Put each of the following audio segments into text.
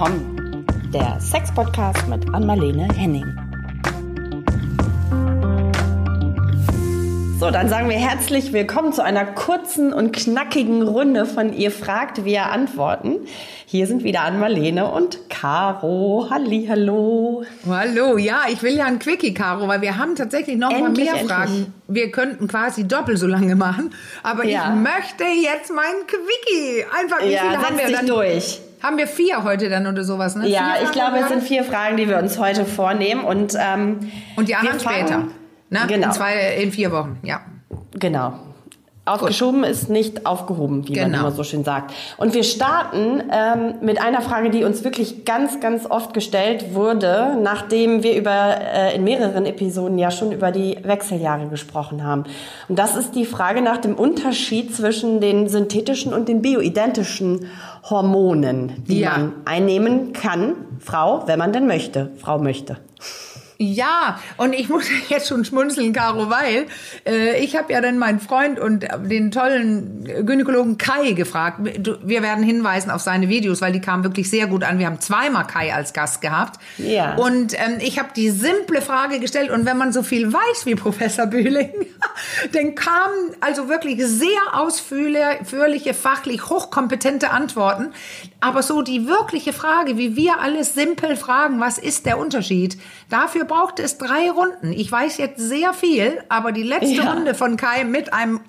willkommen. Der Sex-Podcast mit Anmalene Henning. So, dann sagen wir herzlich willkommen zu einer kurzen und knackigen Runde von Ihr fragt, wir antworten. Hier sind wieder Anmalene und Caro. Halli, hallo. Hallo, ja, ich will ja ein Quickie, Caro, weil wir haben tatsächlich noch mal mehr endlich. Fragen. Wir könnten quasi doppelt so lange machen, aber ja. ich möchte jetzt meinen Quickie. Einfach, wie ja, viele haben wir dann durch? Haben wir vier heute dann oder sowas, ne? Ja, vier ich glaube, es sind vier Fragen, die wir uns heute vornehmen. Und, ähm, und die anderen später. Ne? Genau. In, zwei, in vier Wochen, ja. Genau. Aufgeschoben Gut. ist nicht aufgehoben, wie genau. man immer so schön sagt. Und wir starten ähm, mit einer Frage, die uns wirklich ganz, ganz oft gestellt wurde, nachdem wir über äh, in mehreren Episoden ja schon über die Wechseljahre gesprochen haben. Und das ist die Frage nach dem Unterschied zwischen den synthetischen und den bioidentischen Hormonen, die ja. man einnehmen kann, Frau, wenn man denn möchte, Frau möchte. Ja, und ich muss jetzt schon schmunzeln, Caro, weil äh, ich habe ja dann meinen Freund und den tollen Gynäkologen Kai gefragt. Wir werden hinweisen auf seine Videos, weil die kamen wirklich sehr gut an. Wir haben zweimal Kai als Gast gehabt. Ja. Und ähm, ich habe die simple Frage gestellt und wenn man so viel weiß wie Professor Bühling, dann kamen also wirklich sehr ausführliche, fachlich hochkompetente Antworten. Aber so die wirkliche Frage, wie wir alles simpel fragen, was ist der Unterschied? Dafür braucht es drei Runden. Ich weiß jetzt sehr viel, aber die letzte ja. Runde von Kai mit einem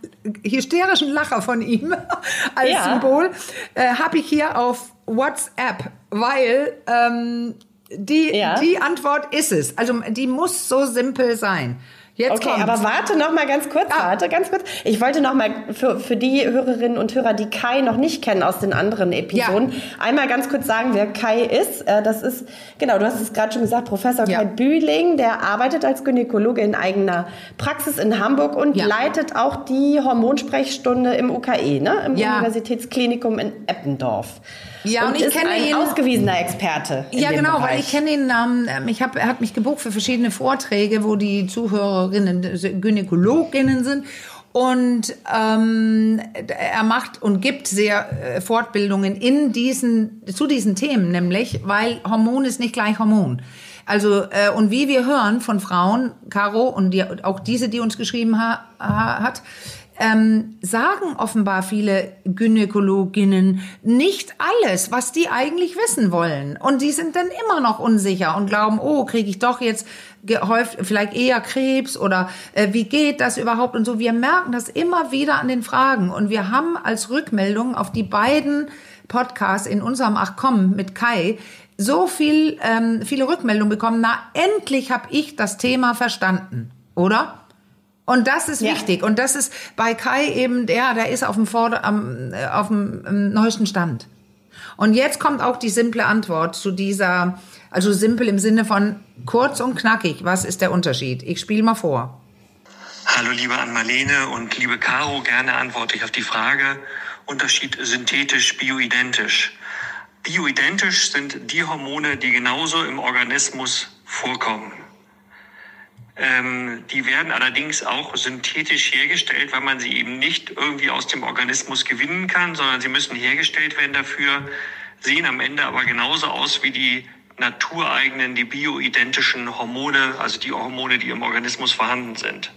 hysterischen Lacher von ihm als ja. Symbol äh, habe ich hier auf WhatsApp, weil ähm, die, ja. die Antwort ist es. Also die muss so simpel sein. Jetzt okay, kommt's. aber warte noch mal ganz kurz, ah. warte ganz kurz. Ich wollte noch mal für, für die Hörerinnen und Hörer, die Kai noch nicht kennen aus den anderen Episoden, ja. einmal ganz kurz sagen, wer Kai ist. Äh, das ist, genau, du hast es gerade schon gesagt, Professor ja. Kai Bühling, der arbeitet als Gynäkologe in eigener Praxis in Hamburg und ja. leitet auch die Hormonsprechstunde im UKE, ne? im Universitätsklinikum in Eppendorf. Ja, und, und ich ist kenne ein ihn ausgewiesener Experte. ja, genau, Bereich. weil ich kenne ihn. Ähm, ich habe, er hat mich gebucht für verschiedene Vorträge, wo die Zuhörerinnen Gynäkologinnen sind. Und ähm, er macht und gibt sehr äh, Fortbildungen in diesen zu diesen Themen, nämlich weil Hormon ist nicht gleich Hormon. Also äh, und wie wir hören von Frauen, Caro und die, auch diese, die uns geschrieben ha, ha, hat, ähm, sagen offenbar viele Gynäkologinnen nicht alles, was die eigentlich wissen wollen. Und die sind dann immer noch unsicher und glauben, oh, kriege ich doch jetzt gehäuft, vielleicht eher Krebs oder äh, wie geht das überhaupt und so. Wir merken das immer wieder an den Fragen und wir haben als Rückmeldung auf die beiden Podcasts in unserem Ach komm mit Kai so viel ähm, viele Rückmeldungen bekommen. Na endlich habe ich das Thema verstanden, oder? Und das ist ja. wichtig. Und das ist bei Kai eben der, der ist auf dem, Vorder-, am, äh, auf dem neuesten Stand. Und jetzt kommt auch die simple Antwort zu dieser, also simpel im Sinne von kurz und knackig. Was ist der Unterschied? Ich spiele mal vor. Hallo liebe Ann-Marlene und liebe Caro, gerne antworte ich auf die Frage Unterschied synthetisch, bioidentisch. Bioidentisch sind die Hormone, die genauso im Organismus vorkommen. Ähm, die werden allerdings auch synthetisch hergestellt, weil man sie eben nicht irgendwie aus dem Organismus gewinnen kann, sondern sie müssen hergestellt werden dafür, sehen am Ende aber genauso aus wie die natureigenen, die bioidentischen Hormone, also die Hormone, die im Organismus vorhanden sind.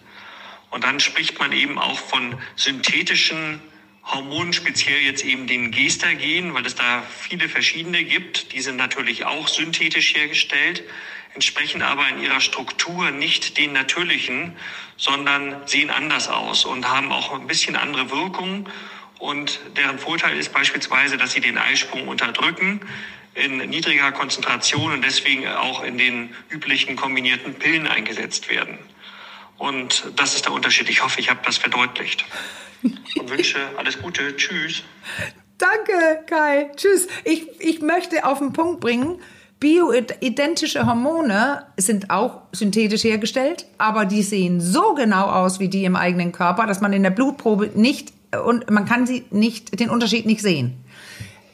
Und dann spricht man eben auch von synthetischen Hormonen, speziell jetzt eben den Gestagen, weil es da viele verschiedene gibt. Die sind natürlich auch synthetisch hergestellt entsprechen aber in ihrer Struktur nicht den natürlichen, sondern sehen anders aus und haben auch ein bisschen andere Wirkungen. Und deren Vorteil ist beispielsweise, dass sie den Eisprung unterdrücken in niedriger Konzentration und deswegen auch in den üblichen kombinierten Pillen eingesetzt werden. Und das ist der Unterschied. Ich hoffe, ich habe das verdeutlicht. Und wünsche alles Gute. Tschüss. Danke, Kai. Tschüss. Ich, ich möchte auf den Punkt bringen, Bioidentische Hormone sind auch synthetisch hergestellt, aber die sehen so genau aus wie die im eigenen Körper, dass man in der Blutprobe nicht und man kann sie nicht den Unterschied nicht sehen.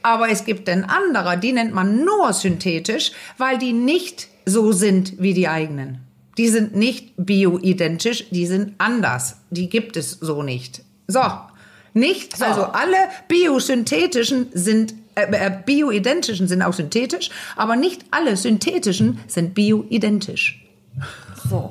Aber es gibt dann andere, die nennt man nur synthetisch, weil die nicht so sind wie die eigenen. Die sind nicht bioidentisch, die sind anders. Die gibt es so nicht. So, nicht, so. also alle biosynthetischen sind äh, äh, bioidentischen sind auch synthetisch, aber nicht alle synthetischen sind bioidentisch. So.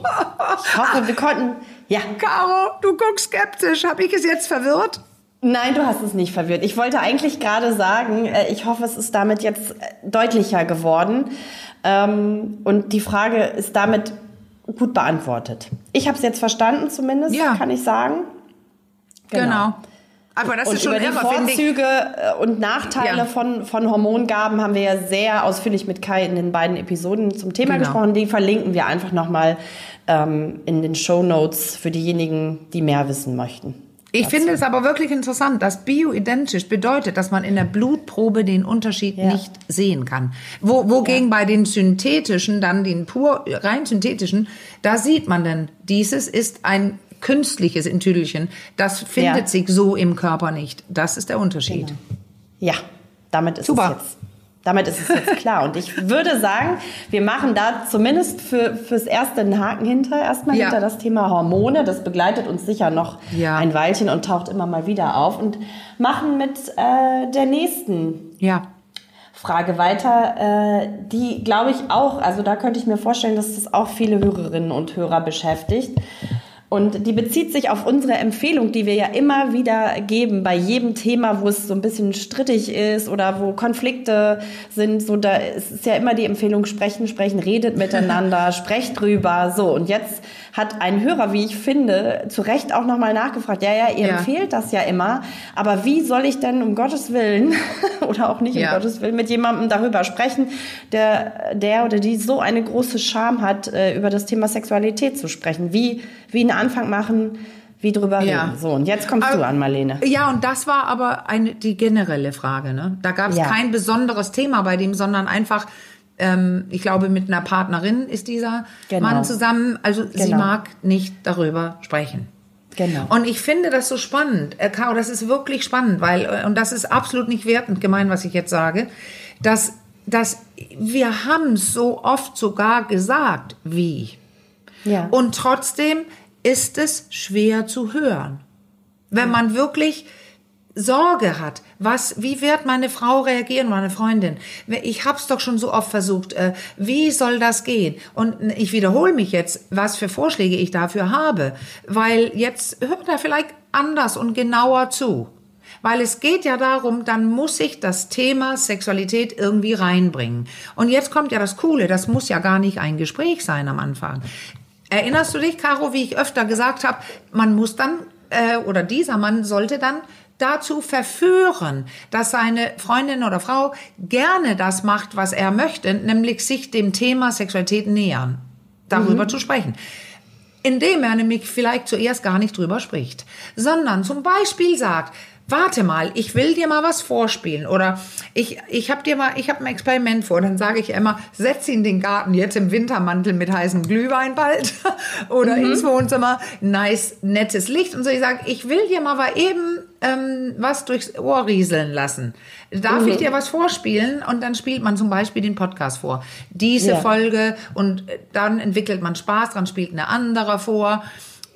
Ich hoffe, wir konnten. Ja. Caro, du guckst skeptisch. Habe ich es jetzt verwirrt? Nein, du hast es nicht verwirrt. Ich wollte eigentlich gerade sagen, äh, ich hoffe, es ist damit jetzt äh, deutlicher geworden. Ähm, und die Frage ist damit gut beantwortet. Ich habe es jetzt verstanden, zumindest, Ja. kann ich sagen. Genau. Aber das und ist schon über die irre. Vorzüge äh, und Nachteile Ja. von, von Hormongaben haben wir ja sehr ausführlich mit Kai in den beiden Episoden zum Thema Genau. gesprochen. Die verlinken wir einfach nochmal ähm, in den Show Notes für diejenigen, die mehr wissen möchten. Ich finde es aber wirklich interessant, dass bioidentisch bedeutet, dass man in der Blutprobe den Unterschied Ja. nicht sehen kann. Wo, wogegen bei den synthetischen, dann den pur rein synthetischen, da sieht man dann, dieses ist ein künstliches Entüdelchen. Das findet Ja. sich so im Körper nicht. Das ist der Unterschied. Ja, damit ist Super. es jetzt. Damit ist es jetzt klar. Und ich würde sagen, wir machen da zumindest für, fürs erste einen Haken hinter, erstmal Ja. hinter das Thema Hormone. Das begleitet uns sicher noch Ja. ein Weilchen und taucht immer mal wieder auf. Und machen mit äh, der nächsten Ja. Frage weiter, äh, die glaube ich auch, also da könnte ich mir vorstellen, dass das auch viele Hörerinnen und Hörer beschäftigt. Und die bezieht sich auf unsere Empfehlung, die wir ja immer wieder geben bei jedem Thema, wo es so ein bisschen strittig ist oder wo Konflikte sind. So, da ist ja immer die Empfehlung, sprechen, sprechen, redet miteinander, sprecht drüber. So, und jetzt hat ein Hörer, wie ich finde, zu Recht auch nochmal nachgefragt. Ja, ja, ihr Ja. empfehlt das ja immer, aber wie soll ich denn um Gottes Willen oder auch nicht um Ja. Gottes Willen mit jemandem darüber sprechen, der, der oder die so eine große Scham hat, äh, über das Thema Sexualität zu sprechen? Wie, wie einen Anfang machen, wie drüber Ja. reden? So, und jetzt kommst Aber- du an, Marlene. Ja, und das war aber eine, die generelle Frage. Ne? Da gab es Ja. kein besonderes Thema bei dem, sondern einfach, ähm, ich glaube, mit einer Partnerin ist dieser Genau. Mann zusammen. Also sie Genau. mag nicht darüber sprechen. Genau. Und ich finde das so spannend, äh, Caro, das ist wirklich spannend, weil, äh, und das ist absolut nicht wertend gemeint, was ich jetzt sage, dass, dass wir haben so oft sogar gesagt, wie. Ja. Und trotzdem ist es schwer zu hören. Wenn man wirklich Sorge hat, was, wie wird meine Frau reagieren, meine Freundin? Ich hab's doch schon so oft versucht. Äh, wie soll das gehen? Und ich wiederhole mich jetzt, was für Vorschläge ich dafür habe, weil jetzt hört er vielleicht anders und genauer zu. Weil es geht ja darum, dann muss ich das Thema Sexualität irgendwie reinbringen. Und jetzt kommt ja das Coole, das muss ja gar nicht ein Gespräch sein am Anfang. Erinnerst du dich, Caro, wie ich öfter gesagt habe, man muss dann, äh, oder dieser Mann sollte dann dazu verführen, dass seine Freundin oder Frau gerne das macht, was er möchte, nämlich sich dem Thema Sexualität nähern, darüber zu sprechen. Indem er nämlich vielleicht zuerst gar nicht drüber spricht, sondern zum Beispiel sagt, warte mal, ich will dir mal was vorspielen oder ich, ich habe dir mal, ich habe ein Experiment vor, dann sage ich immer, setz ihn in den Garten jetzt im Wintermantel mit heißem Glühwein bald oder ins Wohnzimmer, nice, nettes Licht und so. Ich sage, ich will dir mal mal eben ähm, was durchs Ohr rieseln lassen. Darf ich dir was vorspielen? Und dann spielt man zum Beispiel den Podcast vor. Diese Ja. Folge und äh, dann entwickelt man Spaß dran, spielt eine andere vor.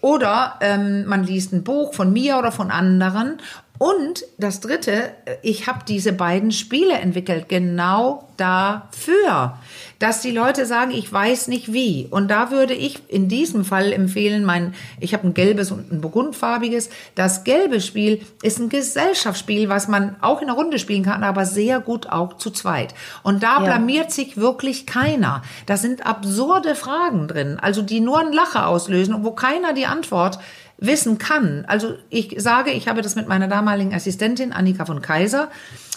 Oder ähm, man liest ein Buch von mir oder von anderen. Und das Dritte, äh, ich habe diese beiden Spiele entwickelt, genau dafür, dass die Leute sagen, ich weiß nicht wie. Und da würde ich in diesem Fall empfehlen, mein, ich habe ein gelbes und ein burgundfarbiges. Das gelbe Spiel ist ein Gesellschaftsspiel, was man auch in der Runde spielen kann, aber sehr gut auch zu zweit. Und da Ja. blamiert sich wirklich keiner. Da sind absurde Fragen drin, also die nur einen Lacher auslösen und wo keiner die Antwort wissen kann. Also ich sage, ich habe das mit meiner damaligen Assistentin Annika von Kaiser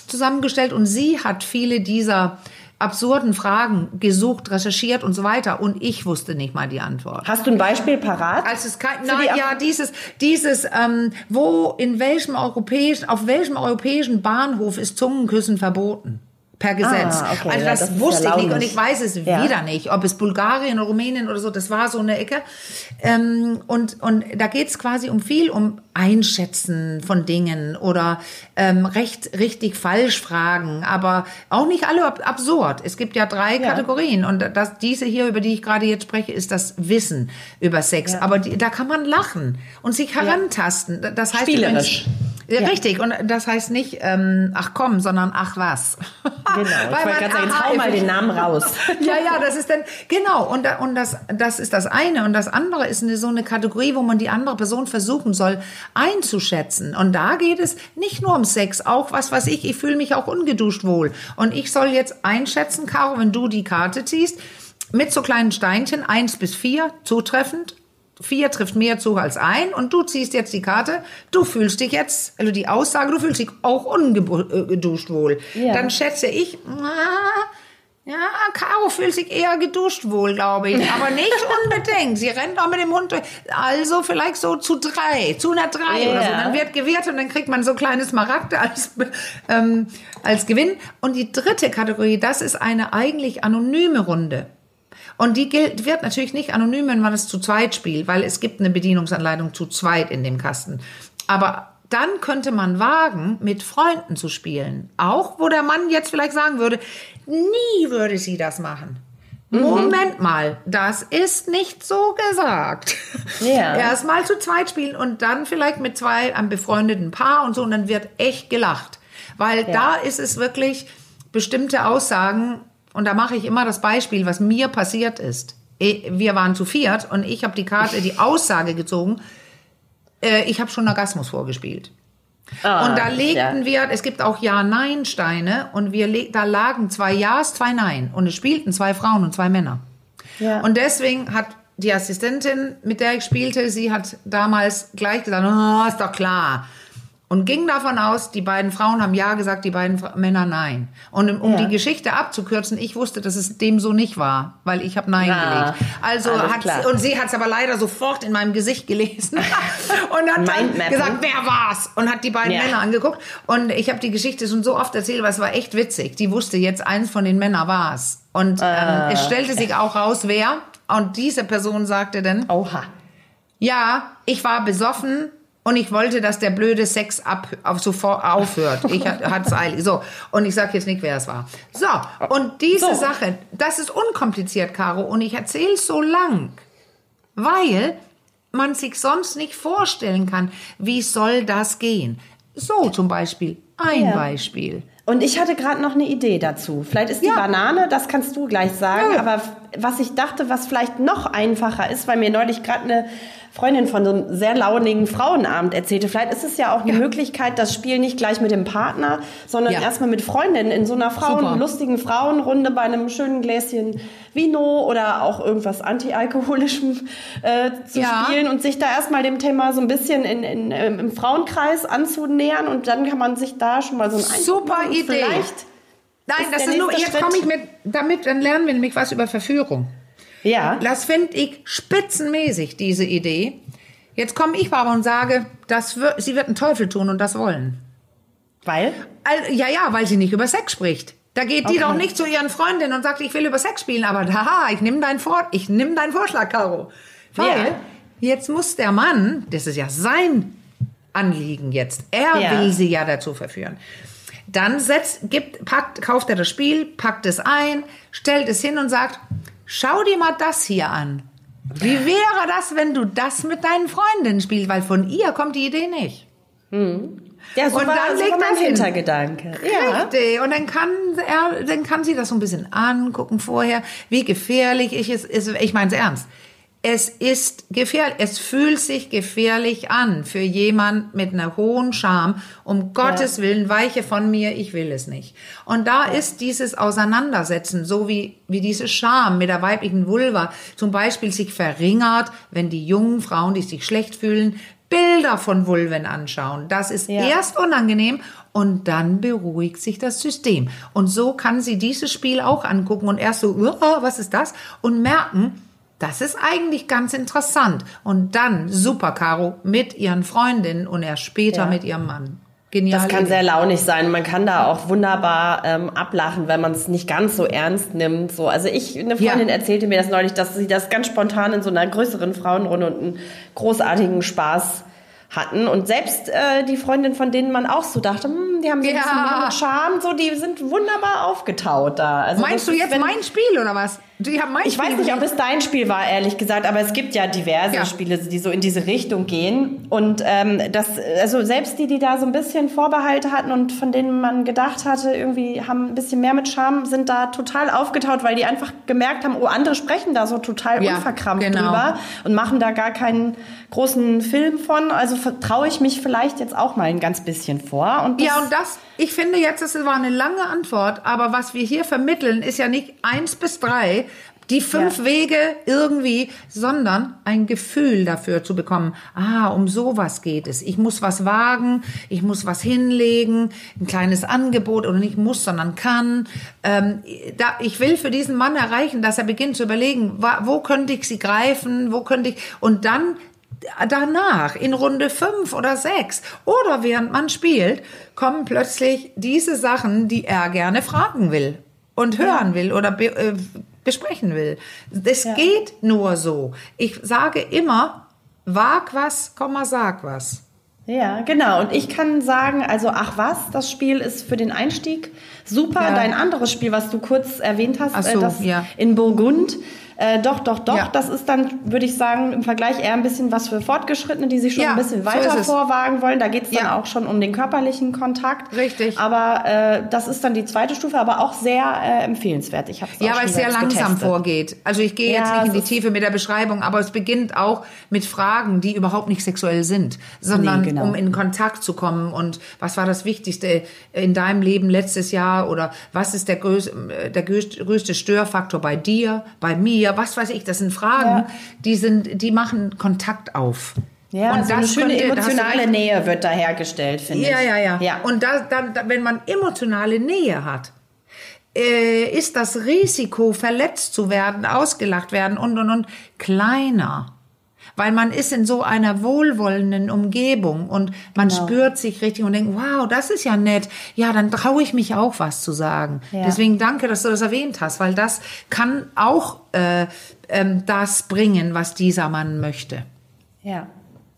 zusammengestellt und sie hat viele dieser absurden Fragen gesucht, recherchiert und so weiter und ich wusste nicht mal die Antwort. Hast du ein Beispiel parat? Als es kein, na, die ja, dieses, dieses, ähm, wo, in welchem europäischen, auf welchem europäischen Bahnhof ist Zungenküssen verboten? Per Gesetz. Ah, okay, also ja, das, das ist wusste ja ich nicht und ich weiß es Ja. wieder nicht, ob es Bulgarien oder Rumänien oder so, das war so eine Ecke. Ähm, und, und da geht es quasi um viel, um Einschätzen von Dingen oder ähm, recht, richtig, falsch Fragen, aber auch nicht alle ab absurd. Es gibt ja drei Ja. Kategorien und das, diese hier, über die ich gerade jetzt spreche, ist das Wissen über Sex. Ja. Aber die, da kann man lachen und sich herantasten. Das heißt Spielerisch. übrigens- Ja. Richtig, und das heißt nicht, ähm, ach komm, sondern ach was. Genau, ich wollte gerade sagen, hau mal den Namen raus. ja, ja, das ist dann, genau, und, und das, das ist das eine. Und das andere ist eine, so eine Kategorie, wo man die andere Person versuchen soll einzuschätzen. Und da geht es nicht nur um Sex, auch was weiß ich, ich fühle mich auch ungeduscht wohl. Und ich soll jetzt einschätzen, Caro, wenn du die Karte ziehst, mit so kleinen Steinchen, eins bis vier, zutreffend, vier trifft mehr zu als ein und du ziehst jetzt die Karte, du fühlst dich jetzt, also die Aussage, du fühlst dich auch ungeduscht wohl. Ja. Dann schätze ich, ja, Caro fühlt sich eher geduscht wohl, glaube ich, aber nicht unbedingt. Sie rennt auch mit dem Hund durch. Also vielleicht so zu drei, zu einer drei yeah. oder so. Dann wird gewertet und dann kriegt man so kleines Smaragde als, ähm, als Gewinn. Und die dritte Kategorie, das ist eine eigentlich anonyme Runde. Und die gilt, wird natürlich nicht anonym, wenn man es zu zweit spielt, weil es gibt eine Bedienungsanleitung zu zweit in dem Kasten. Aber dann könnte man wagen, mit Freunden zu spielen. Auch wo der Mann jetzt vielleicht sagen würde, nie würde sie das machen. Mhm. Moment mal, das ist nicht so gesagt. Ja. Erst mal zu zweit spielen und dann vielleicht mit zwei einem befreundeten Paar und so und dann wird echt gelacht. Weil ja. da ist es wirklich bestimmte Aussagen und da mache ich immer das Beispiel, was mir passiert ist. Wir waren zu viert und ich habe die Karte, die Aussage gezogen. Äh, ich habe schon Orgasmus vorgespielt. Ah, und da legten ja. wir, es gibt auch Ja-Nein-Steine und wir, da lagen zwei Ja's, zwei Nein. Und es spielten zwei Frauen und zwei Männer. Ja. Und deswegen hat die Assistentin, mit der ich spielte, sie hat damals gleich gesagt, oh, ist doch klar und ging davon aus, die beiden Frauen haben Ja gesagt, die beiden Männer Nein. Und um ja. die Geschichte abzukürzen, ich wusste, dass es dem so nicht war, weil ich habe Nein ja, gelegt. Also hat sie, und sie hat es aber leider sofort in meinem Gesicht gelesen und hat dann gesagt, wer war's? Und hat die beiden ja. Männer angeguckt. Und ich habe die Geschichte schon so oft erzählt, weil es war echt witzig. Die wusste jetzt, eins von den Männern war's. Und ähm, äh. es stellte sich auch raus, wer. Und diese Person sagte dann, Oha. Ja, ich war besoffen und ich wollte, dass der blöde Sex ab, auf sofort aufhört. Ich hatte es eilig. So. Und ich sage jetzt nicht, wer es war. So. Und diese so. Sache, das ist unkompliziert, Caro. Und ich erzähle es so lang, weil man sich sonst nicht vorstellen kann, wie soll das gehen. So zum Beispiel. Ein ja. Beispiel. Und ich hatte gerade noch eine Idee dazu. Vielleicht ist die ja. Banane, das kannst du gleich sagen, ja. aber was ich dachte, was vielleicht noch einfacher ist, weil mir neulich gerade eine Freundin von so einem sehr launigen Frauenabend erzählte. Vielleicht ist es ja auch eine ja. Möglichkeit, das Spiel nicht gleich mit dem Partner, sondern ja. erstmal mit Freundinnen in so einer Frauen, Super. lustigen Frauenrunde bei einem schönen Gläschen Vino oder auch irgendwas antialkoholischem äh, zu ja. spielen und sich da erstmal dem Thema so ein bisschen in, in, ähm, im Frauenkreis anzunähern und dann kann man sich da schon mal so ein Super Idee. Vielleicht Nein, das ist nur, jetzt komme ich mit, damit, dann lernen wir nämlich was über Verführung. Ja. Das finde ich spitzenmäßig, diese Idee. Jetzt komme ich aber und sage, das wird, sie wird einen Teufel tun und das wollen. Weil? Ja, ja, weil sie nicht über Sex spricht. Da geht die doch nicht zu ihren Freundinnen und sagt, ich will über Sex spielen, aber haha, ich nehme deinen, Vor ich nehm deinen Vorschlag, Caro. Weil ja. jetzt muss der Mann, das ist ja sein Anliegen jetzt, er ja. will sie ja dazu verführen. Dann setzt, gibt, packt, kauft er das Spiel, packt es ein, stellt es hin und sagt, Schau dir mal das hier an. Wie wäre das, wenn du das mit deinen Freundinnen spielst? Weil von ihr kommt die Idee nicht. Hm. Ja, so und war, dann so legt mein Hintergedanke. Ja. Richtig. Und dann kann er, dann kann sie das so ein bisschen angucken vorher, wie gefährlich ich es ist. Ich meine es ernst es ist gefährlich, es fühlt sich gefährlich an für jemand mit einer hohen Scham. Um Gottes ja. Willen, weiche von mir, ich will es nicht. Und da ja. ist dieses Auseinandersetzen, so wie, wie diese Scham mit der weiblichen Vulva zum Beispiel sich verringert, wenn die jungen Frauen, die sich schlecht fühlen, Bilder von Vulven anschauen. Das ist ja. erst unangenehm und dann beruhigt sich das System. Und so kann sie dieses Spiel auch angucken und erst so, was ist das? Und merken, das ist eigentlich ganz interessant. Und dann, super, Caro, mit ihren Freundinnen und erst später ja. mit ihrem Mann. Genial. Das kann Idee. sehr launig sein. Man kann da auch wunderbar ähm, ablachen, wenn man es nicht ganz so ernst nimmt. So, also ich, eine Freundin ja. erzählte mir das neulich, dass sie das ganz spontan in so einer größeren Frauenrunde und einen großartigen Spaß hatten. Und selbst äh, die Freundin, von denen man auch so dachte, hm, die haben so ein Ja. bisschen mehr mit Charme, so, die sind wunderbar aufgetaut da. Also Meinst du ist, jetzt wenn- mein Spiel oder was? Die haben mein Ich Spiel weiß nicht, ob es dein Spiel war, ehrlich gesagt, aber es gibt ja diverse Ja. Spiele, die so in diese Richtung gehen. Und ähm, das, also selbst die, die da so ein bisschen Vorbehalte hatten und von denen man gedacht hatte, irgendwie haben ein bisschen mehr mit Charme, sind da total aufgetaut, weil die einfach gemerkt haben, oh, andere sprechen da so total Ja, unverkrampft genau. drüber und machen da gar keinen großen Film von. Also vertraue ich mich vielleicht jetzt auch mal ein ganz bisschen vor. Und Ja, und das, ich finde jetzt, das war eine lange Antwort, aber was wir hier vermitteln, ist ja nicht eins bis drei, die fünf Ja. Wege irgendwie, sondern ein Gefühl dafür zu bekommen. Ah, um sowas geht es. Ich muss was wagen, ich muss was hinlegen, ein kleines Angebot oder nicht muss, sondern kann. Ähm, da, ich will für diesen Mann erreichen, dass er beginnt zu überlegen, wo könnte ich sie greifen, wo könnte ich, und dann danach, in Runde fünf oder sechs oder während man spielt, kommen plötzlich diese Sachen, die er gerne fragen will und hören will oder be äh, besprechen will. Das geht nur so. Ich sage immer, wag was, Komma, sag was. Ja, genau. Und ich kann sagen, also ach was, das Spiel ist für den Einstieg super. Ja. Dein anderes Spiel, was du kurz erwähnt hast, Ach so, äh, das ja. in Burgund. Äh, doch, doch, doch. Ja. Das ist dann, würde ich sagen, im Vergleich eher ein bisschen was für Fortgeschrittene, die sich schon Ja, ein bisschen so weiter es. vorwagen wollen. Da geht es dann Ja. auch schon um den körperlichen Kontakt. Richtig. Aber äh, das ist dann die zweite Stufe, aber auch sehr äh, empfehlenswert. Ich habe Ja, weil es sehr langsam vorgeht. Also ich gehe jetzt nicht in die Tiefe mit der Beschreibung, aber es beginnt auch mit Fragen, die überhaupt nicht sexuell sind, sondern Nee, genau. um in Kontakt zu kommen und was war das Wichtigste in deinem Leben letztes Jahr oder was ist der größte, der größte größte Störfaktor bei dir, bei mir, was weiß ich, das sind Fragen, Ja. die sind, die machen Kontakt auf. Ja, und so eine schöne könnte- emotionale. Nähe wird da hergestellt, finde Ja, ich. ja, ja, ja. Und da, dann, da, wenn man emotionale Nähe hat, äh, ist das Risiko, verletzt zu werden, ausgelacht werden und, und, und kleiner. Weil man ist in so einer wohlwollenden Umgebung und man Genau. spürt sich richtig und denkt, wow, das ist ja nett. Ja, dann traue ich mich auch was zu sagen. Ja. Deswegen danke, dass du das erwähnt hast, weil das kann auch äh, ähm, das bringen, was dieser Mann möchte. ja.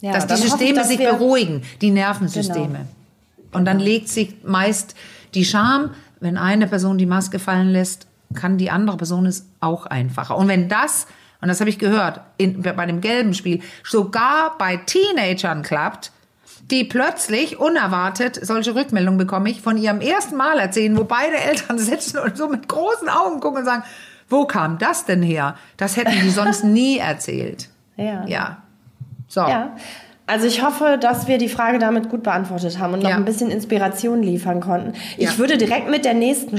ja. dass die hoffe ich, Systeme dass sich beruhigen, die Nervensysteme. Genau. Und dann legt sich meist die Scham, wenn eine Person die Maske fallen lässt, kann die andere Person es auch einfacher. Und wenn das, und das habe ich gehört, in, bei dem gelben Spiel, sogar bei Teenagern klappt, die plötzlich unerwartet, solche Rückmeldungen bekomme ich, von ihrem ersten Mal erzählen, wo beide Eltern sitzen und so mit großen Augen gucken und sagen, wo kam das denn her? Das hätten die sonst nie erzählt. Ja. Ja. So. Ja. Also ich hoffe, dass wir die Frage damit gut beantwortet haben und noch Ja. ein bisschen Inspiration liefern konnten. Ich Ja. würde direkt mit der nächsten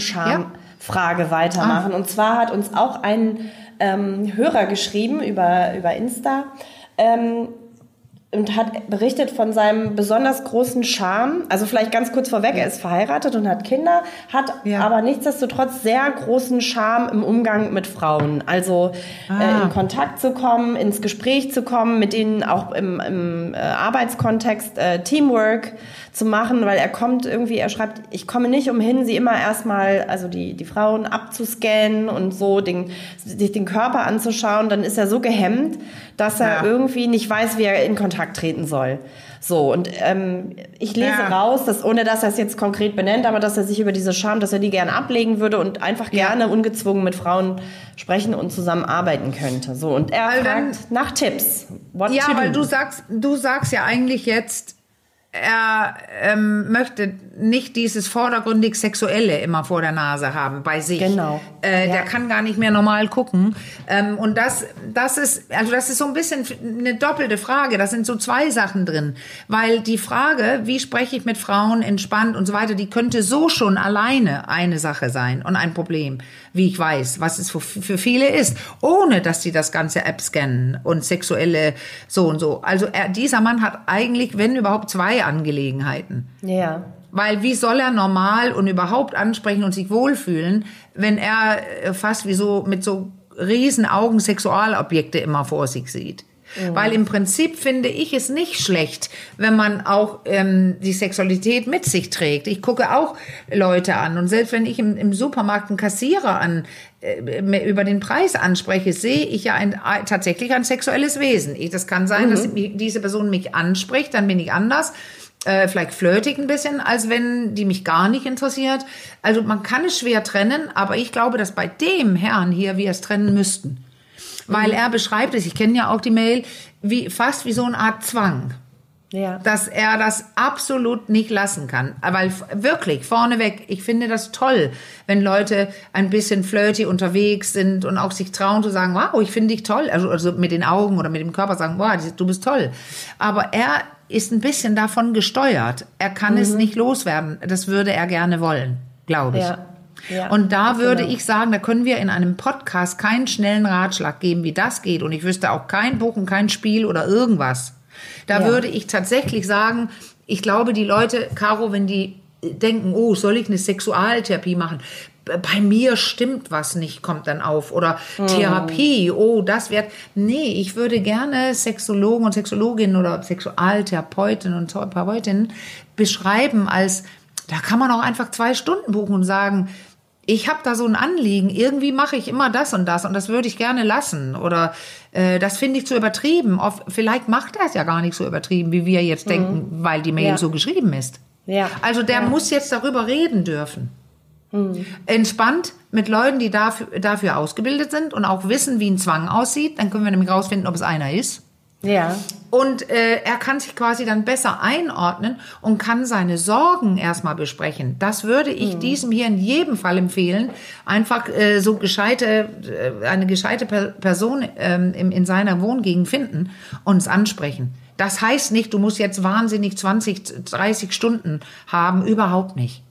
Schamfrage weitermachen. Und zwar hat uns auch ein ähm, Hörer geschrieben über, über Insta. Ähm, und hat berichtet von seinem besonders großen Charme. Also vielleicht ganz kurz vorweg, er ist verheiratet und hat Kinder, hat Ja. aber nichtsdestotrotz sehr großen Charme im Umgang mit Frauen. Also äh, Ah. in Kontakt zu kommen, ins Gespräch zu kommen, mit denen auch im, im äh, Arbeitskontext äh, Teamwork zu machen, weil er kommt irgendwie, er schreibt, ich komme nicht umhin, sie immer erstmal, also die, die Frauen abzuscannen und so den, sich den Körper anzuschauen, dann ist er so gehemmt, dass er Ja. irgendwie nicht weiß, wie er in Kontakt treten soll. So, und ähm, ich lese Ja. raus, dass, ohne dass er es jetzt konkret benennt, aber dass er sich über diese Scham, dass er die gerne ablegen würde und einfach Ja. gerne ungezwungen mit Frauen sprechen und zusammenarbeiten könnte. So, und er Weil dann- fragt nach Tipps. What Ja, weil do. du sagst, du sagst ja eigentlich jetzt, er ähm, möchte nicht dieses vordergründig Sexuelle immer vor der Nase haben bei sich. Genau. Äh, Ja. Der kann gar nicht mehr normal gucken. Ähm, und das, das ist, also das ist so ein bisschen eine doppelte Frage. Da sind so zwei Sachen drin. Weil die Frage, wie spreche ich mit Frauen entspannt und so weiter, die könnte so schon alleine eine Sache sein und ein Problem, wie ich weiß, was es für, für viele ist, ohne dass sie das ganze App scannen und sexuelle so und so. Also er, dieser Mann hat eigentlich, wenn überhaupt, zwei Angelegenheiten. Ja. Weil wie soll er normal und überhaupt ansprechen und sich wohlfühlen, wenn er äh, fast wie so mit so riesen Augen Sexualobjekte immer vor sich sieht? Weil im Prinzip finde ich es nicht schlecht, wenn man auch ähm, die Sexualität mit sich trägt. Ich gucke auch Leute an und selbst wenn ich im, im Supermarkt einen Kassierer an äh, über den Preis anspreche, sehe ich ja ein, äh, tatsächlich ein sexuelles Wesen. Ich, das kann sein, dass mich, diese Person mich anspricht, dann bin ich anders. Äh, vielleicht flirtig ein bisschen, als wenn die mich gar nicht interessiert. Also man kann es schwer trennen, aber ich glaube, dass bei dem Herrn hier wir es trennen müssten. Weil er beschreibt es, ich kenne ja auch die Mail, wie, fast wie so eine Art Zwang. Ja. Dass er das absolut nicht lassen kann. Weil wirklich, vorneweg, ich finde das toll, wenn Leute ein bisschen flirty unterwegs sind und auch sich trauen zu sagen, wow, ich finde dich toll. Also, also mit den Augen oder mit dem Körper sagen, wow, du bist toll. Aber er ist ein bisschen davon gesteuert. Er kann es nicht loswerden. Das würde er gerne wollen, glaube ich. Ja. Ja. Und da würde Genau. ich sagen, da können wir in einem Podcast keinen schnellen Ratschlag geben, wie das geht. Und ich wüsste auch kein Buch und kein Spiel oder irgendwas. Da Ja. würde ich tatsächlich sagen, ich glaube, die Leute, Caro, wenn die denken, oh, soll ich eine Sexualtherapie machen? Bei mir stimmt was nicht, kommt dann auf. Oder Therapie, oh, das wird. Nee, ich würde gerne Sexologen und Sexologinnen oder Sexualtherapeutinnen und Therapeutinnen beschreiben als, da kann man auch einfach zwei Stunden buchen und sagen, ich habe da so ein Anliegen, irgendwie mache ich immer das und das und das würde ich gerne lassen oder äh, das finde ich zu übertrieben. Oft, vielleicht macht er es ja gar nicht so übertrieben, wie wir jetzt denken, weil die Mail Ja. so geschrieben ist. Ja. Also der Ja. muss jetzt darüber reden dürfen. Entspannt mit Leuten, die dafür, dafür ausgebildet sind und auch wissen, wie ein Zwang aussieht. Dann können wir nämlich rausfinden, ob es einer ist. Ja. Und äh, er kann sich quasi dann besser einordnen und kann seine Sorgen erstmal besprechen. Das würde ich diesem hier in jedem Fall empfehlen. Einfach äh, so gescheite, äh, eine gescheite per Person ähm, in, in seiner Wohngegend finden und es ansprechen. Das heißt nicht, du musst jetzt wahnsinnig 20, 30 Stunden haben, überhaupt nicht.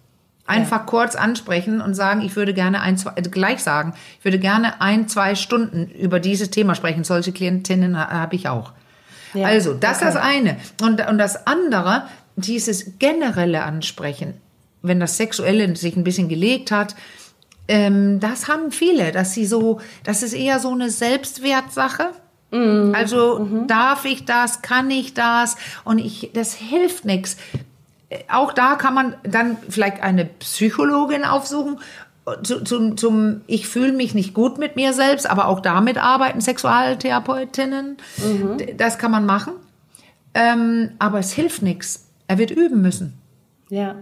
Einfach kurz ansprechen und sagen, ich würde gerne ein, zwei, äh, gleich sagen, ich würde gerne ein, zwei Stunden über dieses Thema sprechen. Solche Klientinnen ha- habe ich auch. Ja, Also, das ist okay. das eine. Und, und das andere, dieses generelle Ansprechen, wenn das Sexuelle sich ein bisschen gelegt hat, ähm, das haben viele, dass sie so, das ist eher so eine Selbstwertsache. Mhm. Also darf ich das, kann ich das und ich, das hilft nichts. Auch da kann man dann vielleicht eine Psychologin aufsuchen. Zu, zum, zum, ich fühle mich nicht gut mit mir selbst, aber auch damit arbeiten Sexualtherapeutinnen. D- Das kann man machen. Ähm, aber es hilft nichts. Er wird üben müssen. Ja.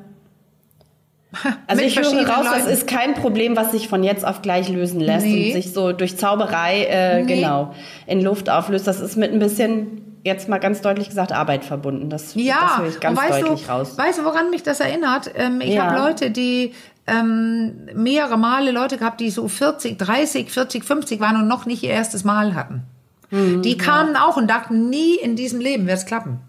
Also ich höre raus, das Leuten. ist kein Problem, was sich von jetzt auf gleich lösen lässt Nee. und sich so durch Zauberei äh, Nee. genau in Luft auflöst. Das ist mit ein bisschen, jetzt mal ganz deutlich gesagt, Arbeit verbunden. Das, das Ja, höre ich ganz deutlich du, raus. weißt du, woran mich das erinnert? Ähm, ich Ja. habe Leute, die ähm, mehrere Male Leute gehabt, die so 40, 30, 40, 50 waren und noch nicht ihr erstes Mal hatten. Mhm, die kamen auch und dachten, nie in diesem Leben wird es klappen.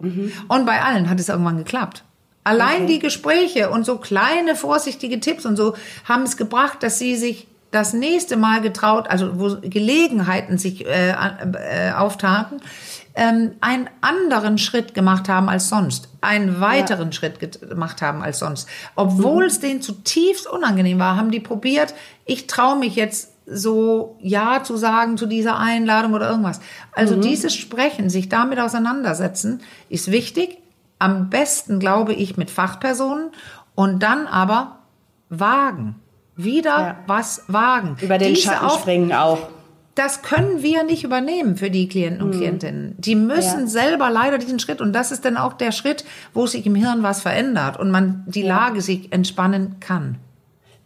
Mhm. Und bei allen hat es irgendwann geklappt. Allein die Gespräche und so kleine vorsichtige Tipps und so haben es gebracht, dass sie sich das nächste Mal getraut, also wo Gelegenheiten sich äh, äh, auftaten, ähm, einen anderen Schritt gemacht haben als sonst, einen weiteren Schritt get- gemacht haben als sonst. Obwohl es denen zutiefst unangenehm war, haben die probiert, ich traue mich jetzt so Ja zu sagen zu dieser Einladung oder irgendwas. Also dieses Sprechen, sich damit auseinandersetzen, ist wichtig. Am besten, glaube ich, mit Fachpersonen und dann aber wagen. Wieder Ja. was wagen. Über den Diese Schatten springen auch. Das können wir nicht übernehmen für die Klienten und Klientinnen. Die müssen Ja. selber leider diesen Schritt und das ist dann auch der Schritt, wo sich im Hirn was verändert und man die Lage sich entspannen kann.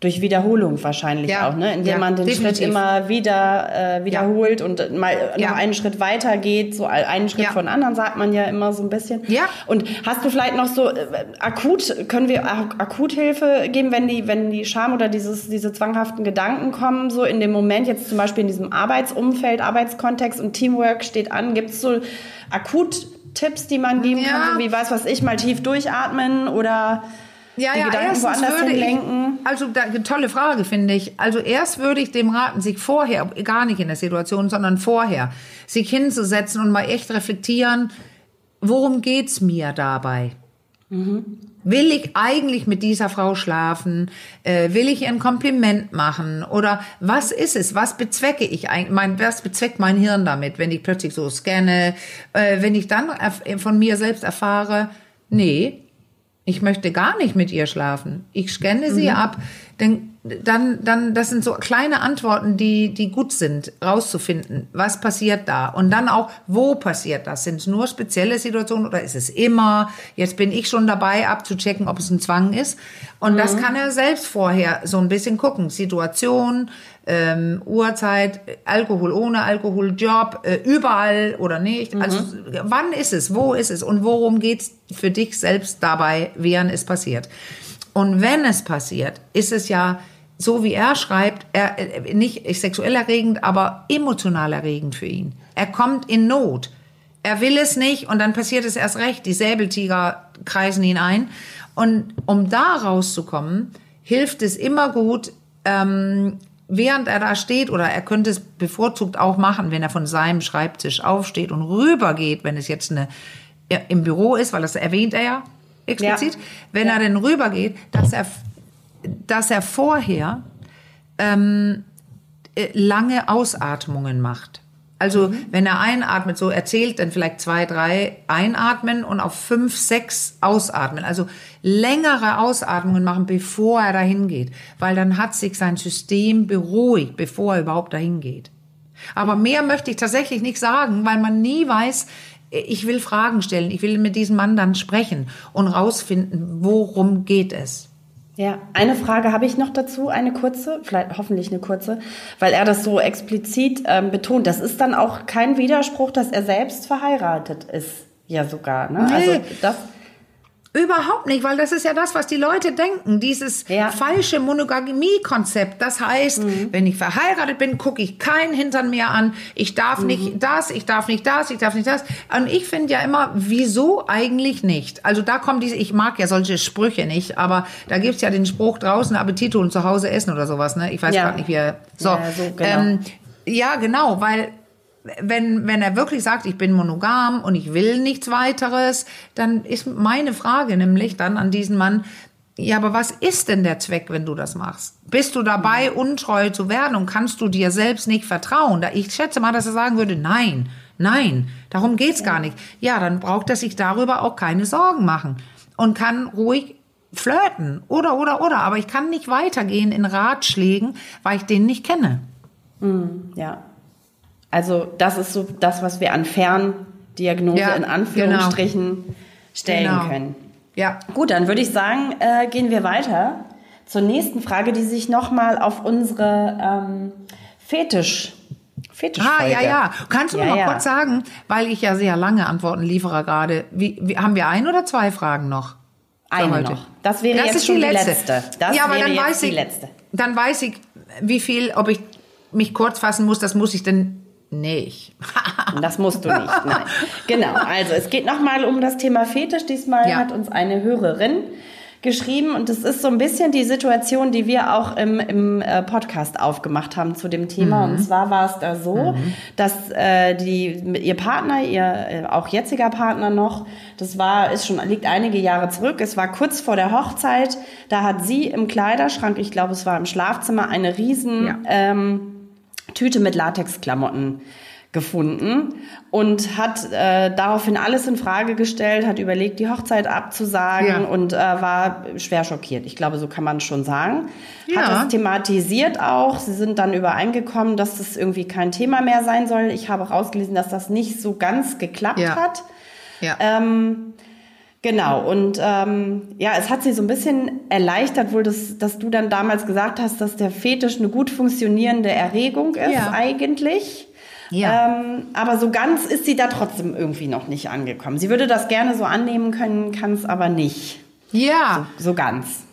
Durch Wiederholung wahrscheinlich Ja, auch, ne? Indem ja, man den definitiv. Schritt immer wieder äh, wiederholt und mal Ja. noch einen Schritt weiter geht, so einen Schritt Ja. von anderen, sagt man ja immer so ein bisschen. Ja. Und hast du vielleicht noch so äh, akut, können wir ak Akuthilfe geben, wenn die, wenn die Scham oder dieses, diese zwanghaften Gedanken kommen, so in dem Moment, jetzt zum Beispiel in diesem Arbeitsumfeld, Arbeitskontext und Teamwork steht an, gibt es so Akuttipps, die man geben Ja. kann, so wie weiß was ich, mal tief durchatmen oder Ja, die ja, Gedanken woanders würde hinlenken? ich, also da, tolle Frage finde ich. Also erst würde ich dem raten, sich vorher, gar nicht in der Situation, sondern vorher, sich hinzusetzen und mal echt reflektieren, worum geht's mir dabei? Will ich eigentlich mit dieser Frau schlafen? Äh, will ich ihr ein Kompliment machen? Oder was ist es? Was bezwecke ich eigentlich? Mein, was bezweckt mein Hirn damit, wenn ich plötzlich so scanne? Äh, wenn ich dann von mir selbst erfahre, nee, ich möchte gar nicht mit ihr schlafen. Ich scanne sie ab, dann dann, dann, das sind so kleine Antworten, die, die gut sind, rauszufinden. Was passiert da? Und dann auch, wo passiert das? Sind es nur spezielle Situationen oder ist es immer? Jetzt bin ich schon dabei, abzuchecken, ob es ein Zwang ist. Und mhm. das kann er selbst vorher so ein bisschen gucken. Situation, ähm, Uhrzeit, Alkohol ohne Alkohol, Job, äh, überall oder nicht. Mhm. Also wann ist es? Wo ist es? Und worum geht's für dich selbst dabei, während es passiert? Und wenn es passiert, ist es ja so wie er schreibt, er, äh, nicht sexuell erregend, aber emotional erregend für ihn. Er kommt in Not. Er will es nicht und dann passiert es erst recht. Die Säbeltiger kreisen ihn ein. Und um da rauszukommen, hilft es immer gut, ähm, während er da steht, oder er könnte es bevorzugt auch machen, wenn er von seinem Schreibtisch aufsteht und rübergeht, wenn es jetzt eine im Büro ist, weil das erwähnt er ja explizit, ja. wenn ja. er denn rübergeht, dass er dass er vorher ähm, äh, lange Ausatmungen macht. Also mhm. wenn er einatmet, so erzählt, dann vielleicht zwei, drei einatmen und auf fünf, sechs ausatmen. Also längere Ausatmungen machen, bevor er dahin geht, weil dann hat sich sein System beruhigt, bevor er überhaupt dahin geht. Aber mehr möchte ich tatsächlich nicht sagen, weil man nie weiß, ich will Fragen stellen, ich will mit diesem Mann dann sprechen und rausfinden, worum geht es. Ja, eine Frage habe ich noch dazu, eine kurze, vielleicht hoffentlich eine kurze, weil er das so explizit ähm, betont. Das ist dann auch kein Widerspruch, dass er selbst verheiratet ist, ja sogar. Ne? Nee. Also das Überhaupt nicht, weil das ist ja das, was die Leute denken. Dieses ja. falsche Monogamie-Konzept. Das heißt, mhm. wenn ich verheiratet bin, gucke ich keinen Hintern mehr an. Ich darf mhm. nicht das, ich darf nicht das, ich darf nicht das. Und ich finde ja immer, wieso eigentlich nicht? Also da kommt diese, ich mag ja solche Sprüche nicht, aber da gibt's ja den Spruch draußen Appetit und zu Hause essen oder sowas. Ne? Ich weiß ja. gerade nicht, wie er. So, ja, so genau. Ähm, ja, genau, weil wenn, wenn er wirklich sagt, ich bin monogam und ich will nichts weiteres, dann ist meine Frage nämlich dann an diesen Mann, ja, aber was ist denn der Zweck, wenn du das machst? Bist du dabei, untreu zu werden und kannst du dir selbst nicht vertrauen? Ich schätze mal, dass er sagen würde, nein, nein, darum geht's gar nicht. Ja, dann braucht er sich darüber auch keine Sorgen machen und kann ruhig flirten oder, oder, oder. Aber ich kann nicht weitergehen in Ratschlägen, weil ich den nicht kenne. Mm, ja, also das ist so das, was wir an Ferndiagnose ja, in Anführungsstrichen genau. stellen genau. können. Ja. Gut, dann würde ich sagen, äh, gehen wir weiter zur nächsten Frage, die sich nochmal auf unsere ähm, Fetisch Fetisch ah, ja, ja. Kannst du ja, noch mal ja. kurz sagen, weil ich ja sehr lange Antworten liefere gerade. Wie, wie, haben wir ein oder zwei Fragen noch? Eine heute? noch. Das wäre das jetzt schon die letzte. letzte. Das ja, aber dann weiß ich, letzte. Dann weiß ich, wie viel, ob ich mich kurz fassen muss, das muss ich denn nicht. das musst du nicht, nein. Genau, also es geht nochmal um das Thema Fetisch. Diesmal ja. hat uns eine Hörerin geschrieben und es ist so ein bisschen die Situation, die wir auch im, im äh, Podcast aufgemacht haben zu dem Thema. Mhm. Und zwar war es da so, mhm. dass äh, die, ihr Partner, ihr äh, auch jetziger Partner noch, das war, ist schon, liegt einige Jahre zurück. Es war kurz vor der Hochzeit. Da hat sie im Kleiderschrank, ich glaube, es war im Schlafzimmer, eine riesen ja. ähm, Tüte mit Latexklamotten gefunden und hat äh, daraufhin alles in Frage gestellt, hat überlegt, die Hochzeit abzusagen ja. und äh, war schwer schockiert. Ich glaube, so kann man schon sagen. Ja. Hat es thematisiert auch. Sie sind dann übereingekommen, dass das irgendwie kein Thema mehr sein soll. Ich habe auch ausgelesen, dass das nicht so ganz geklappt ja. hat. Ja. Ähm, Genau, und ähm, ja, es hat sie so ein bisschen erleichtert, wohl, dass, dass du dann damals gesagt hast, dass der Fetisch eine gut funktionierende Erregung ist ja. eigentlich. Ja. Ähm, aber so ganz ist sie da trotzdem irgendwie noch nicht angekommen. Sie würde das gerne so annehmen können, kann es aber nicht. Ja. So, so ganz.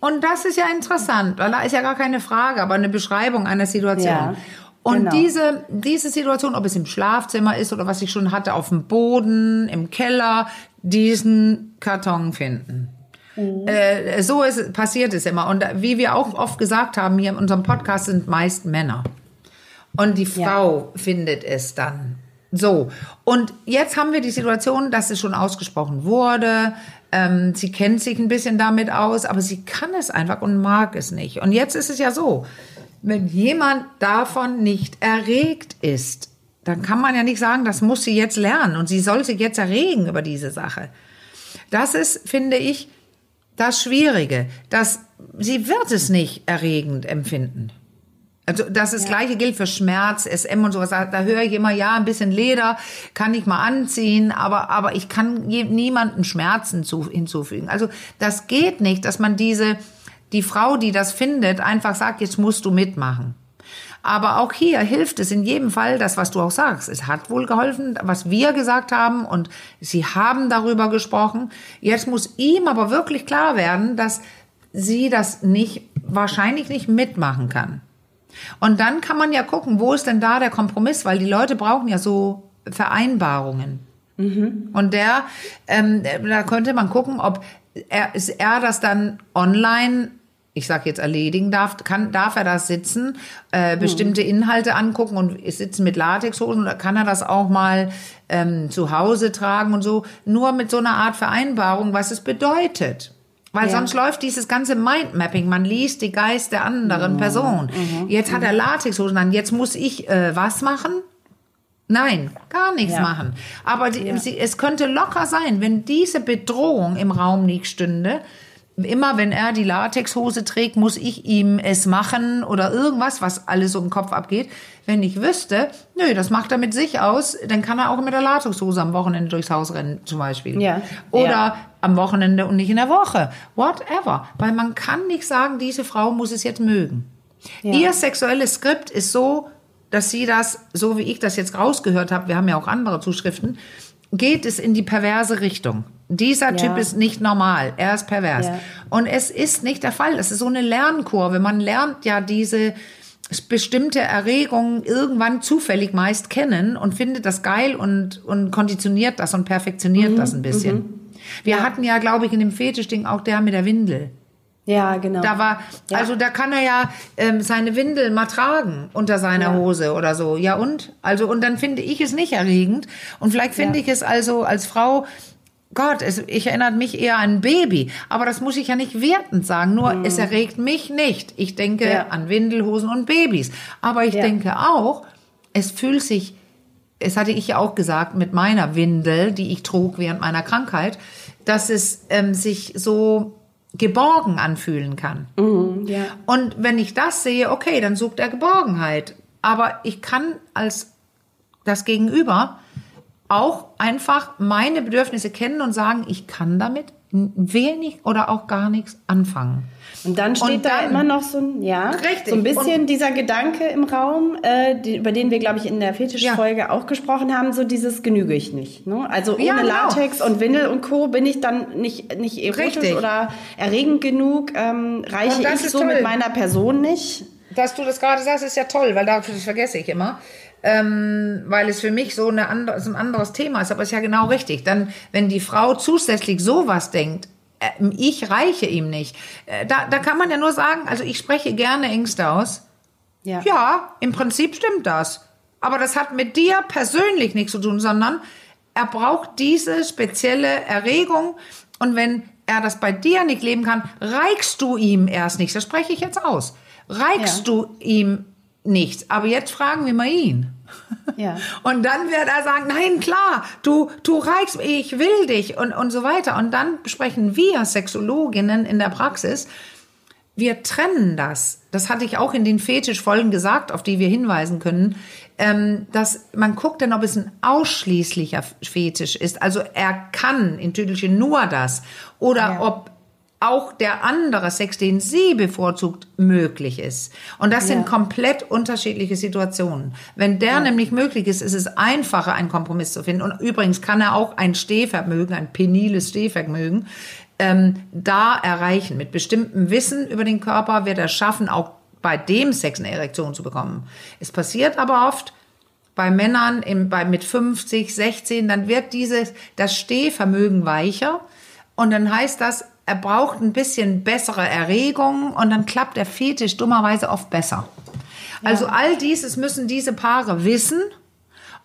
Und das ist ja interessant, weil da ist ja gar keine Frage, aber eine Beschreibung einer Situation. Ja. Und genau. diese, diese Situation, ob es im Schlafzimmer ist oder was ich schon hatte, auf dem Boden, im Keller, diesen Karton finden. Mhm. Äh, so ist, passiert es immer. Und wie wir auch oft gesagt haben hier in unserem Podcast, sind meist Männer. Und die Frau ja. findet es dann. So. Und jetzt haben wir die Situation, dass es schon ausgesprochen wurde. Ähm, sie kennt sich ein bisschen damit aus, aber sie kann es einfach und mag es nicht. Und jetzt ist es ja so, wenn jemand davon nicht erregt ist, dann kann man ja nicht sagen, das muss sie jetzt lernen und sie soll sich jetzt erregen über diese Sache. Das ist, finde ich, das Schwierige, dass sie wird es nicht erregend empfinden. Also das ist ja. gleiche gilt für Schmerz, SM und sowas. Da, da höre ich immer, ja, ein bisschen Leder kann ich mal anziehen, aber aber ich kann niemanden Schmerzen zu, hinzufügen. Also das geht nicht, dass man diese die Frau, die das findet, einfach sagt, jetzt musst du mitmachen. Aber auch hier hilft es in jedem Fall, das, was du auch sagst. Es hat wohl geholfen, was wir gesagt haben und sie haben darüber gesprochen. Jetzt muss ihm aber wirklich klar werden, dass sie das nicht, wahrscheinlich nicht mitmachen kann. Und dann kann man ja gucken, wo ist denn da der Kompromiss, weil die Leute brauchen ja so Vereinbarungen. Mhm. Und der, ähm, da könnte man gucken, ob er, er das dann online ich sage jetzt erledigen darf, kann, darf er das sitzen, äh, bestimmte Inhalte angucken und sitzen mit Latexhosen oder kann er das auch mal ähm, zu Hause tragen und so, nur mit so einer Art Vereinbarung, was es bedeutet. Weil ja. sonst läuft dieses ganze Mindmapping. Man liest die Geist der anderen mhm. Person. Mhm. Jetzt hat er mhm. Latexhosen an. Jetzt muss ich äh, was machen? Nein, gar nichts ja. machen. Aber die, ja. sie, es könnte locker sein, wenn diese Bedrohung im Raum nicht stünde, immer wenn er die Latexhose trägt, muss ich ihm es machen oder irgendwas, was alles so im Kopf abgeht. Wenn ich wüsste, nö, das macht er mit sich aus, dann kann er auch mit der Latexhose am Wochenende durchs Haus rennen, zum Beispiel. Ja. Oder ja. am Wochenende und nicht in der Woche. Whatever. Weil man kann nicht sagen, diese Frau muss es jetzt mögen. Ja. Ihr sexuelles Skript ist so, dass sie das, so wie ich das jetzt rausgehört habe, wir haben ja auch andere Zuschriften, geht es in die perverse Richtung. Dieser ja. Typ ist nicht normal, er ist pervers. Ja. Und es ist nicht der Fall. Das ist so eine Lernkurve. Man lernt ja diese bestimmte Erregungen irgendwann zufällig meist kennen und findet das geil und, und konditioniert das und perfektioniert mhm. das ein bisschen. Mhm. Wir ja. hatten ja, glaube ich, in dem Fetischding auch der mit der Windel. Ja, genau. Da war, also da kann er ja ähm, seine Windel mal tragen unter seiner. Hose oder so. Ja und? Also und dann finde ich es nicht erregend und vielleicht finde ich es also als Frau Gott, es, ich erinnert mich eher an ein Baby. Aber das muss ich ja nicht wertend sagen. Nur mhm. es erregt mich nicht. Ich denke ja. an Windelhosen und Babys. Aber ich ja. denke auch, es fühlt sich, es hatte ich ja auch gesagt mit meiner Windel, die ich trug während meiner Krankheit, dass es ähm, sich so geborgen anfühlen kann. Mhm, ja. Und wenn ich das sehe, okay, dann sucht er Geborgenheit. Aber ich kann als das Gegenüber auch einfach meine Bedürfnisse kennen und sagen, ich kann damit wenig oder auch gar nichts anfangen. Und dann steht und dann, da immer noch so ein, ja, richtig. so ein bisschen und, dieser Gedanke im Raum, äh, die, über den wir, glaube ich, in der Fetischfolge ja. auch gesprochen haben, so dieses genüge ich nicht. Ne? Also ohne ja, genau. Latex und Windel und Co. bin ich dann nicht, nicht erotisch richtig. oder erregend genug, ähm, reiche ich so toll. mit meiner Person nicht. Dass du das gerade sagst, ist ja toll, weil das vergesse ich immer ähm, weil es für mich so, eine andere, so ein anderes Thema ist. Aber es ist ja genau richtig. Dann, wenn die Frau zusätzlich sowas denkt, äh, ich reiche ihm nicht, äh, da, da kann man ja nur sagen, also ich spreche gerne Ängste aus. Ja. ja, im Prinzip stimmt das. Aber das hat mit dir persönlich nichts zu tun, sondern er braucht diese spezielle Erregung. Und wenn er das bei dir nicht leben kann, reichst du ihm erst nicht. Das spreche ich jetzt aus. Reichst ja. du ihm nichts. Aber jetzt fragen wir mal ihn. Ja. Und dann wird er sagen, nein, klar, du, du reichst, ich will dich und, und so weiter. Und dann sprechen wir Sexologinnen in der Praxis, wir trennen das. Das hatte ich auch in den Fetischfolgen gesagt, auf die wir hinweisen können, ähm, dass man guckt dann, ob es ein ausschließlicher Fetisch ist. Also er kann in Tüdelchen nur das. Oder ja. ob auch der andere Sex, den sie bevorzugt, möglich ist. Und das ja. sind komplett unterschiedliche Situationen. Wenn der ja. nämlich möglich ist, ist es einfacher, einen Kompromiss zu finden. Und übrigens kann er auch ein Stehvermögen, ein peniles Stehvermögen, ähm, da erreichen. Mit bestimmtem Wissen über den Körper wird er schaffen, auch bei dem Sex eine Erektion zu bekommen. Es passiert aber oft, bei Männern im, bei, mit 50, 16, dann wird dieses, das Stehvermögen weicher. Und dann heißt das, er braucht ein bisschen bessere Erregung und dann klappt der Fetisch dummerweise oft besser. Ja. Also all dieses müssen diese Paare wissen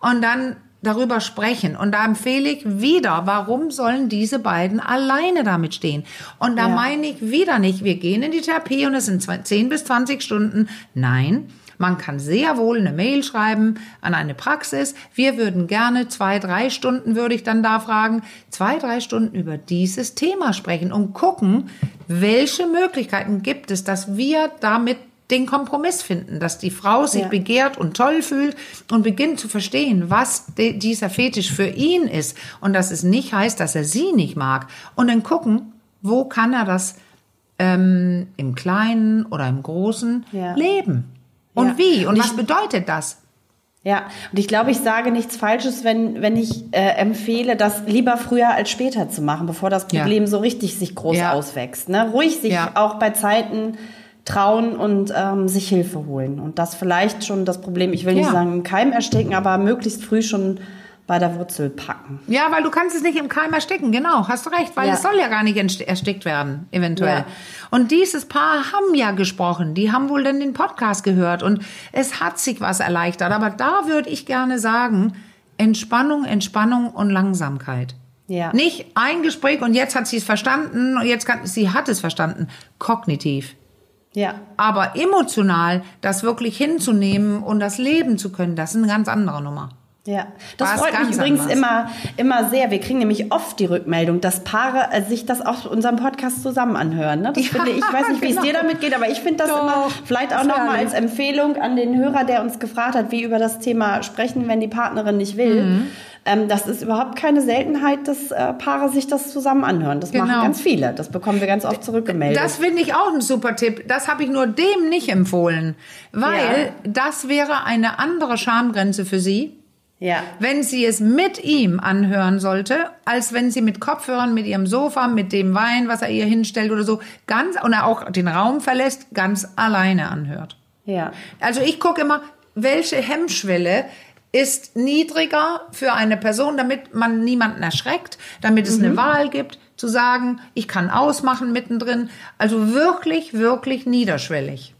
und dann darüber sprechen. Und da empfehle ich wieder, warum sollen diese beiden alleine damit stehen? Und da ja. meine ich wieder nicht, wir gehen in die Therapie und es sind 10 bis 20 Stunden. Nein, Man kann sehr wohl eine Mail schreiben an eine Praxis. Wir würden gerne zwei, drei Stunden, würde ich dann da fragen, zwei, drei Stunden über dieses Thema sprechen und gucken, welche Möglichkeiten gibt es, dass wir damit den Kompromiss finden, dass die Frau sich Ja. begehrt und toll fühlt und beginnt zu verstehen, was dieser Fetisch für ihn ist und dass es nicht heißt, dass er sie nicht mag. Und dann gucken, wo kann er das ähm, im Kleinen oder im Großen Ja. leben und Ja. wie und, Und was ich- bedeutet das? Ja, und ich glaube, ich sage nichts Falsches, wenn, wenn ich äh, empfehle, das lieber früher als später zu machen, bevor das Ja. Problem so richtig sich groß Ja. auswächst. Ne? Ruhig sich Ja. auch bei Zeiten trauen und ähm, sich Hilfe holen. Und das vielleicht schon das Problem, ich will nicht Ja. sagen im Keim ersticken, aber möglichst früh schon bei der Wurzel packen. Ja, weil du kannst es nicht im Keim ersticken, genau, hast du recht, weil Ja. es soll ja gar nicht erstickt werden, eventuell. Ja. Und dieses Paar haben ja gesprochen, die haben wohl dann den Podcast gehört und es hat sich was erleichtert. Aber da würde ich gerne sagen, Entspannung, Entspannung und Langsamkeit. Ja. Nicht ein Gespräch und jetzt hat sie es verstanden und jetzt kann, sie hat es verstanden, kognitiv. Ja. Aber emotional, das wirklich hinzunehmen und das leben zu können, das ist eine ganz andere Nummer. Ja, das War's freut mich übrigens anders. immer, immer sehr. Wir kriegen nämlich oft die Rückmeldung, dass Paare äh, sich das auch unserem Podcast zusammen anhören. Ne? Das Ja, finde ich, ich weiß nicht, wie genau. es dir damit geht, aber ich finde das Doch, immer vielleicht auch nochmal als Empfehlung an den Hörer, der uns gefragt hat, wie über das Thema sprechen, wenn die Partnerin nicht will. Mhm. Ähm, das ist überhaupt keine Seltenheit, dass äh, Paare sich das zusammen anhören. Das machen Genau. ganz viele. Das bekommen wir ganz oft zurückgemeldet. Das finde ich auch ein super Tipp. Das habe ich nur dem nicht empfohlen, weil das wäre eine andere Schamgrenze für sie, ja. wenn sie es mit ihm anhören sollte, als wenn sie mit Kopfhörern, mit ihrem Sofa, mit dem Wein, was er ihr hinstellt oder so, ganz und er auch den Raum verlässt, ganz alleine anhört. Ja. Also ich gucke immer, welche Hemmschwelle ist niedriger für eine Person, damit man niemanden erschreckt, damit es eine Wahl gibt, zu sagen, ich kann ausmachen mittendrin. Also wirklich, wirklich niederschwellig.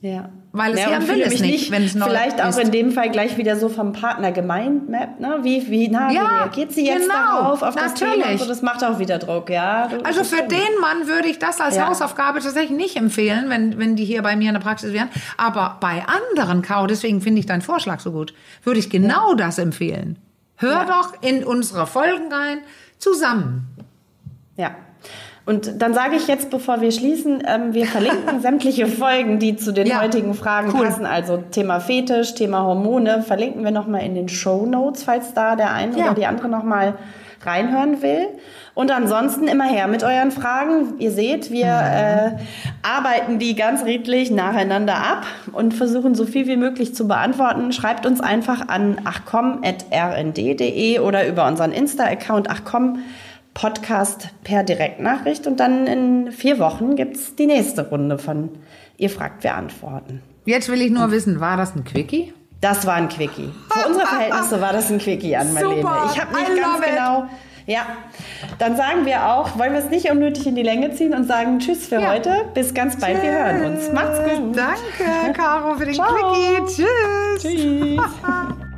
Ja. Weil es ja, ja und will fühle es mich nicht, wenn es neu Vielleicht auch ist. in dem Fall gleich wieder so vom Partner gemindmappt, ne? Wie, wie, na, Ja, wie reagiert sie jetzt genau, darauf, auf das Thema? natürlich. Und so, das macht auch wieder Druck, ja. Du- Also für stimmt. den Mann würde ich das als Ja. Hausaufgabe tatsächlich nicht empfehlen, wenn, wenn die hier bei mir in der Praxis wären. Aber bei anderen Kau, deswegen finde ich deinen Vorschlag so gut, würde ich genau das empfehlen. Hör Ja. doch in unsere Folgen rein, zusammen. Ja. Und dann sage ich jetzt, bevor wir schließen, ähm, wir verlinken sämtliche Folgen, die zu den Ja, heutigen Fragen cool. passen. Also Thema Fetisch, Thema Hormone, verlinken wir nochmal in den Show Notes, falls da der eine Ja. oder die andere nochmal reinhören will. Und ansonsten immer her mit euren Fragen. Ihr seht, wir äh, arbeiten die ganz redlich nacheinander ab und versuchen so viel wie möglich zu beantworten. Schreibt uns einfach an achcom.rnd.de oder über unseren Insta-Account achcom Podcast per Direktnachricht und dann in vier Wochen gibt's die nächste Runde von Ihr fragt, wir antworten. Jetzt will ich nur wissen, war das ein Quickie? Das war ein Quickie. Für unsere Verhältnisse war das ein Quickie an Marlene. Super. Ich habe nicht ganz it. genau. Ja, dann sagen wir auch, wollen wir es nicht unnötig in die Länge ziehen und sagen Tschüss für Ja. heute. Bis ganz bald, wir hören uns. Macht's gut. Danke, Caro, für den Ciao. Quickie. Tschüss. Tschüss.